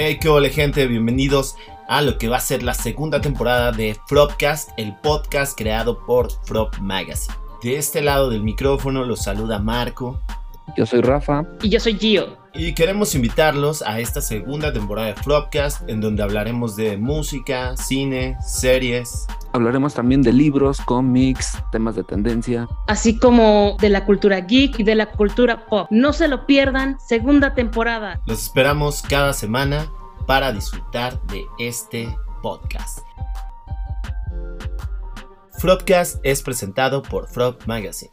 Hey, qué hola gente, bienvenidos a lo que va a ser la segunda temporada de Fropcast, el podcast creado por Frop Magazine. De este lado del micrófono los saluda Marco. Yo soy Rafa. Y yo soy Gio. Y queremos invitarlos a esta segunda temporada de Flopcast, en donde hablaremos de música, cine, series. Hablaremos también de libros, cómics, temas de tendencia. Así como de la cultura geek y de la cultura pop. No se lo pierdan, segunda temporada. Los esperamos cada semana para disfrutar de este podcast. Flopcast es presentado por Frog Magazine.